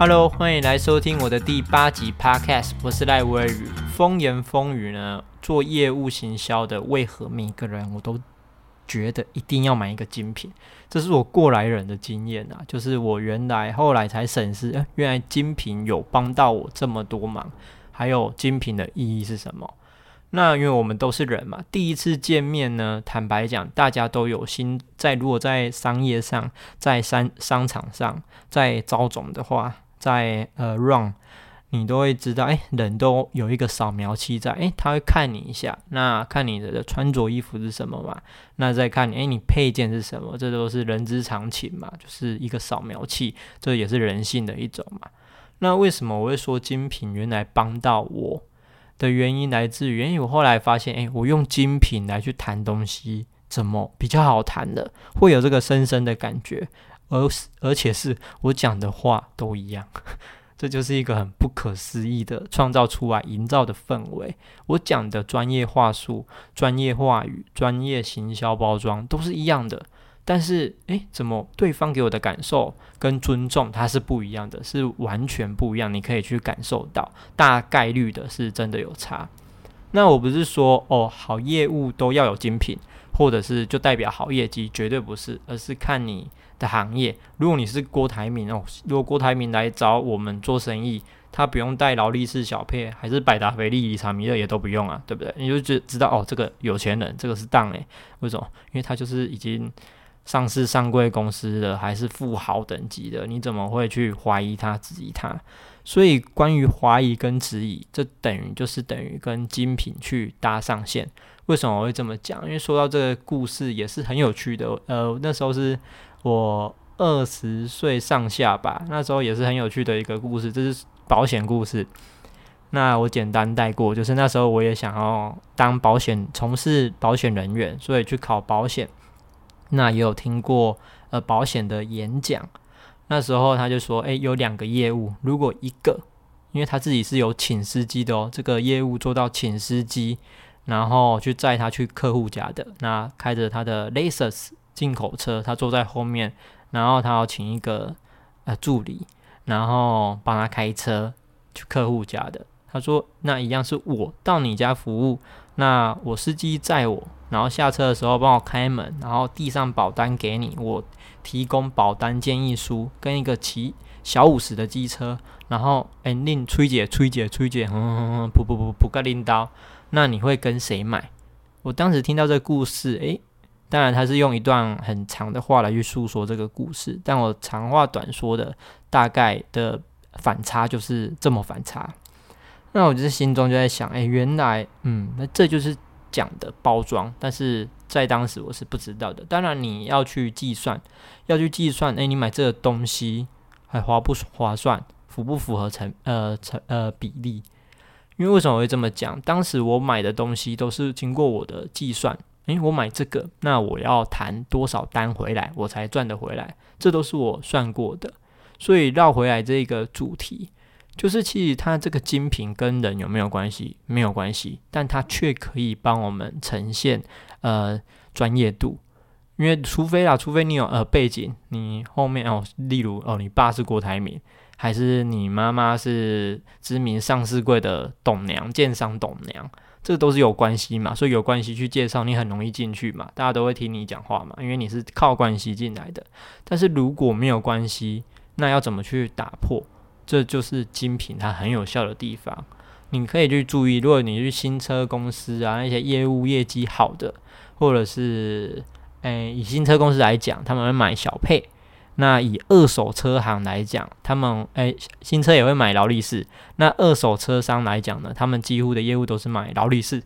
Hello，欢迎来收听我的第八集 Podcast，我是赖威宇。风言风语呢，做业务行销的，为何每个人我都觉得一定要买一个精品？这是我过来人的经验啊，就是我原来后来才审视，呃，原来精品有帮到我这么多忙，还有精品的意义是什么？那因为我们都是人嘛，第一次见面呢，坦白讲，大家都有心在。如果在商业上，在商商场上，在招总的话，在呃 run，你都会知道，哎，人都有一个扫描器在，哎，他会看你一下，那看你的穿着衣服是什么嘛，那再看你，哎，你配件是什么，这都是人之常情嘛，就是一个扫描器，这也是人性的一种嘛。那为什么我会说精品原来帮到我？的原因来自于，因为我后来发现，哎，我用精品来去谈东西，怎么比较好谈的，会有这个深深的感觉，而而且是我讲的话都一样，这就是一个很不可思议的创造出来、营造的氛围。我讲的专业话术、专业话语、专业行销包装都是一样的。但是，诶，怎么对方给我的感受跟尊重它是不一样的，是完全不一样。你可以去感受到，大概率的是真的有差。那我不是说哦，好业务都要有精品，或者是就代表好业绩，绝对不是，而是看你的行业。如果你是郭台铭哦，如果郭台铭来找我们做生意，他不用带劳力士小配，还是百达翡丽、理查米勒也都不用啊，对不对？你就知知道哦，这个有钱人，这个是当诶，为什么？因为他就是已经。上市上柜公司的还是富豪等级的，你怎么会去怀疑他、质疑他？所以关于怀疑跟质疑，这等于就是等于跟精品去搭上线。为什么我会这么讲？因为说到这个故事也是很有趣的。呃，那时候是我二十岁上下吧，那时候也是很有趣的一个故事，这是保险故事。那我简单带过，就是那时候我也想要当保险，从事保险人员，所以去考保险。那也有听过呃保险的演讲，那时候他就说，诶，有两个业务，如果一个，因为他自己是有请司机的哦，这个业务做到请司机，然后去载他去客户家的，那开着他的 Lexus 进口车，他坐在后面，然后他要请一个呃助理，然后帮他开车去客户家的。他说，那一样是我到你家服务，那我司机载我。然后下车的时候帮我开门，然后递上保单给你，我提供保单建议书跟一个骑小五十的机车，然后哎令崔姐崔姐崔姐，哼哼哼，不不不不个拎刀，那你会跟谁买？我当时听到这个故事，诶，当然他是用一段很长的话来去诉说这个故事，但我长话短说的大概的反差就是这么反差，那我就是心中就在想，哎，原来嗯，那这就是。讲的包装，但是在当时我是不知道的。当然你要去计算，要去计算，诶，你买这个东西还划不划算，符不符合成呃成呃比例？因为为什么会这么讲？当时我买的东西都是经过我的计算，诶，我买这个，那我要谈多少单回来，我才赚得回来？这都是我算过的。所以绕回来这个主题。就是其实它这个精品跟人有没有关系？没有关系，但它却可以帮我们呈现呃专业度。因为除非啊，除非你有呃背景，你后面哦，例如哦，你爸是郭台铭，还是你妈妈是知名上市柜的董娘、建商董娘，这都是有关系嘛。所以有关系去介绍，你很容易进去嘛，大家都会听你讲话嘛，因为你是靠关系进来的。但是如果没有关系，那要怎么去打破？这就是精品它很有效的地方，你可以去注意，如果你去新车公司啊，那些业务业绩好的，或者是诶以新车公司来讲，他们会买小配；那以二手车行来讲，他们诶新车也会买劳力士；那二手车商来讲呢，他们几乎的业务都是买劳力士，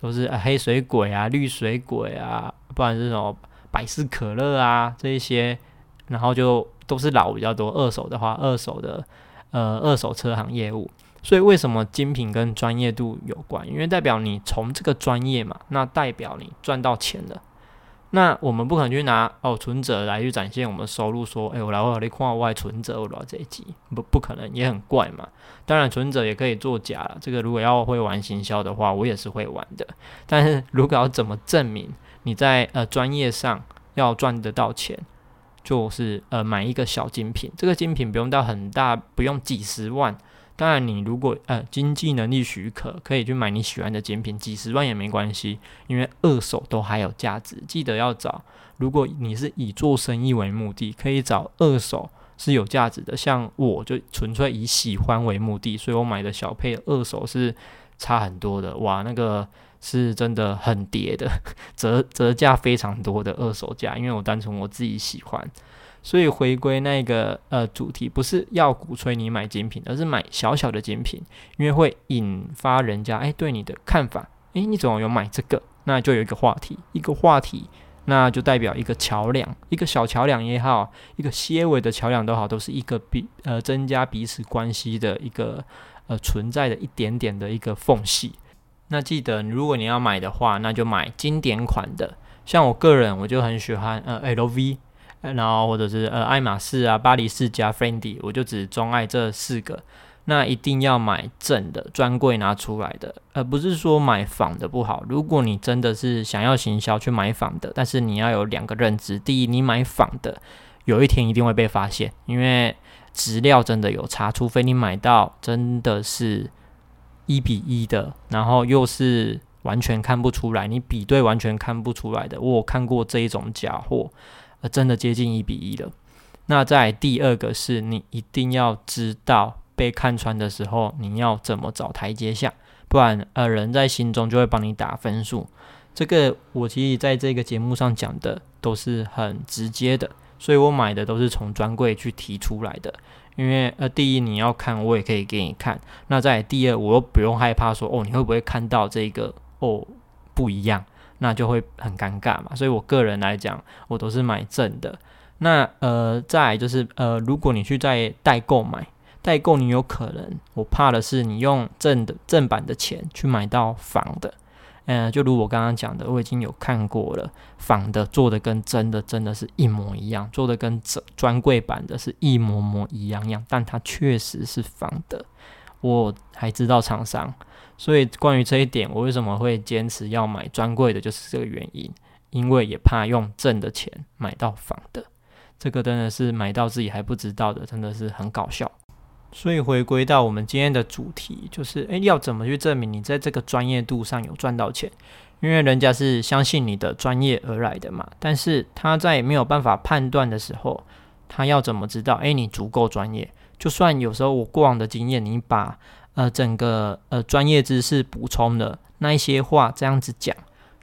都是黑水鬼啊、绿水鬼啊，不然是什么百事可乐啊这一些，然后就都是老比较多，二手的话，二手的。呃，二手车行业务，所以为什么精品跟专业度有关？因为代表你从这个专业嘛，那代表你赚到钱了。那我们不可能去拿哦存折来去展现我们收入，说，哎，我来我来看我外存折，我拿这一集，不不可能，也很怪嘛。当然，存折也可以作假了。这个如果要会玩行销的话，我也是会玩的。但是如果要怎么证明你在呃专业上要赚得到钱？就是呃买一个小精品，这个精品不用到很大，不用几十万。当然，你如果呃经济能力许可，可以去买你喜欢的精品，几十万也没关系，因为二手都还有价值。记得要找，如果你是以做生意为目的，可以找二手是有价值的。像我就纯粹以喜欢为目的，所以我买的小配二手是差很多的。哇，那个是真的很跌的，折折价非常多的二手价，因为我单纯我自己喜欢。所以回归那个呃主题，不是要鼓吹你买精品，而是买小小的精品，因为会引发人家哎对你的看法，哎你怎么有买这个？那就有一个话题，一个话题，那就代表一个桥梁，一个小桥梁也好，一个些微的桥梁都好，都是一个彼呃增加彼此关系的一个呃存在的一点点的一个缝隙。那记得如果你要买的话，那就买经典款的，像我个人我就很喜欢呃 LV。然后或者是呃爱马仕啊、巴黎世家、Fendi，我就只钟爱这四个。那一定要买正的专柜拿出来的，而不是说买仿的不好。如果你真的是想要行销去买仿的，但是你要有两个认知：第一，你买仿的有一天一定会被发现，因为质料真的有差，除非你买到真的是一比一的，然后又是完全看不出来，你比对完全看不出来的。我看过这一种假货。呃，真的接近一比一了。那在第二个是你一定要知道被看穿的时候，你要怎么找台阶下，不然呃人在心中就会帮你打分数。这个我其实在这个节目上讲的都是很直接的，所以我买的都是从专柜去提出来的。因为呃，第一你要看，我也可以给你看。那在第二，我又不用害怕说哦，你会不会看到这个哦不一样？那就会很尴尬嘛，所以我个人来讲，我都是买正的。那呃，再就是呃，如果你去在代购买，代购你有可能，我怕的是你用正的正版的钱去买到仿的。嗯，就如我刚刚讲的，我已经有看过了，仿的做的跟真的真的是一模一样，做的跟专专柜版的是一模模一样样，但它确实是仿的。我还知道厂商。所以关于这一点，我为什么会坚持要买专柜的，就是这个原因。因为也怕用挣的钱买到仿的，这个真的是买到自己还不知道的，真的是很搞笑。所以回归到我们今天的主题，就是诶，要怎么去证明你在这个专业度上有赚到钱？因为人家是相信你的专业而来的嘛。但是他在没有办法判断的时候，他要怎么知道？诶，你足够专业？就算有时候我过往的经验，你把呃，整个呃专业知识补充的那一些话，这样子讲，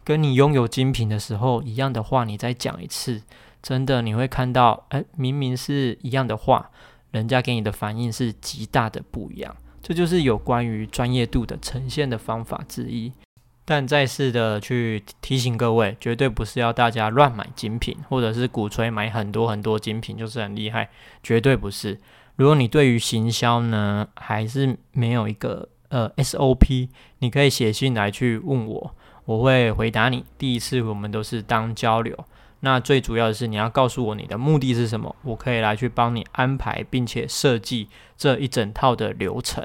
跟你拥有精品的时候一样的话，你再讲一次，真的你会看到，哎，明明是一样的话，人家给你的反应是极大的不一样。这就是有关于专业度的呈现的方法之一。但再次的去提醒各位，绝对不是要大家乱买精品，或者是鼓吹买很多很多精品就是很厉害，绝对不是。如果你对于行销呢还是没有一个呃 SOP，你可以写信来去问我，我会回答你。第一次我们都是当交流，那最主要的是你要告诉我你的目的是什么，我可以来去帮你安排并且设计这一整套的流程。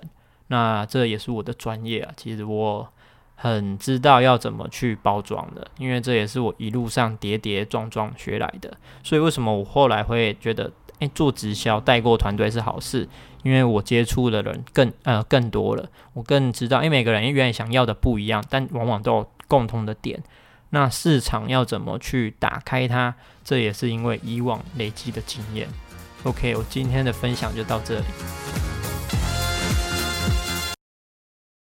那这也是我的专业啊，其实我很知道要怎么去包装的，因为这也是我一路上跌跌撞撞学来的。所以为什么我后来会觉得？诶，做直销带过团队是好事，因为我接触的人更呃更多了，我更知道，因为每个人原来想要的不一样，但往往都有共同的点。那市场要怎么去打开它，这也是因为以往累积的经验。OK，我今天的分享就到这里。